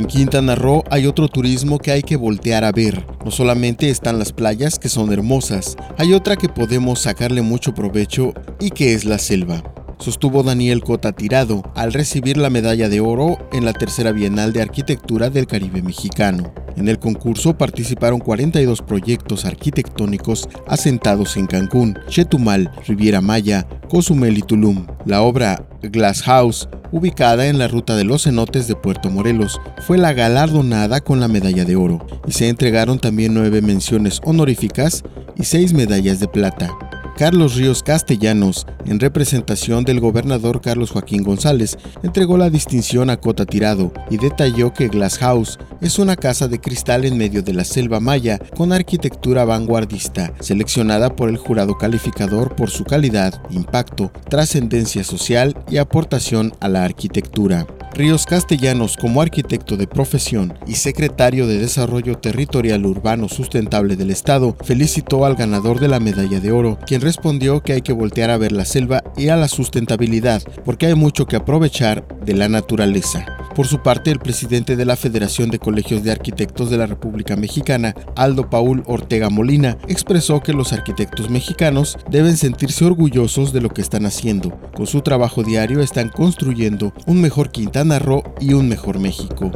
En Quintana Roo hay otro turismo que hay que voltear a ver. No solamente están las playas que son hermosas, hay otra que podemos sacarle mucho provecho y que es la selva sostuvo Daniel Cota Tirado al recibir la medalla de oro en la tercera Bienal de Arquitectura del Caribe Mexicano. En el concurso participaron 42 proyectos arquitectónicos asentados en Cancún, Chetumal, Riviera Maya, Cozumel y Tulum. La obra Glass House, ubicada en la ruta de los cenotes de Puerto Morelos, fue la galardonada con la medalla de oro y se entregaron también nueve menciones honoríficas y seis medallas de plata. Carlos Ríos Castellanos, en representación del gobernador Carlos Joaquín González, entregó la distinción a Cota Tirado y detalló que Glass House es una casa de cristal en medio de la selva maya con arquitectura vanguardista, seleccionada por el jurado calificador por su calidad, impacto, trascendencia social y aportación a la arquitectura. Ríos Castellanos, como arquitecto de profesión y secretario de Desarrollo Territorial Urbano Sustentable del Estado, felicitó al ganador de la medalla de oro, quien respondió que hay que voltear a ver la selva y a la sustentabilidad, porque hay mucho que aprovechar de la naturaleza. Por su parte, el presidente de la Federación de Colegios de Arquitectos de la República Mexicana, Aldo Paul Ortega Molina, expresó que los arquitectos mexicanos deben sentirse orgullosos de lo que están haciendo. Con su trabajo diario están construyendo un mejor Quintana Roo y un mejor México.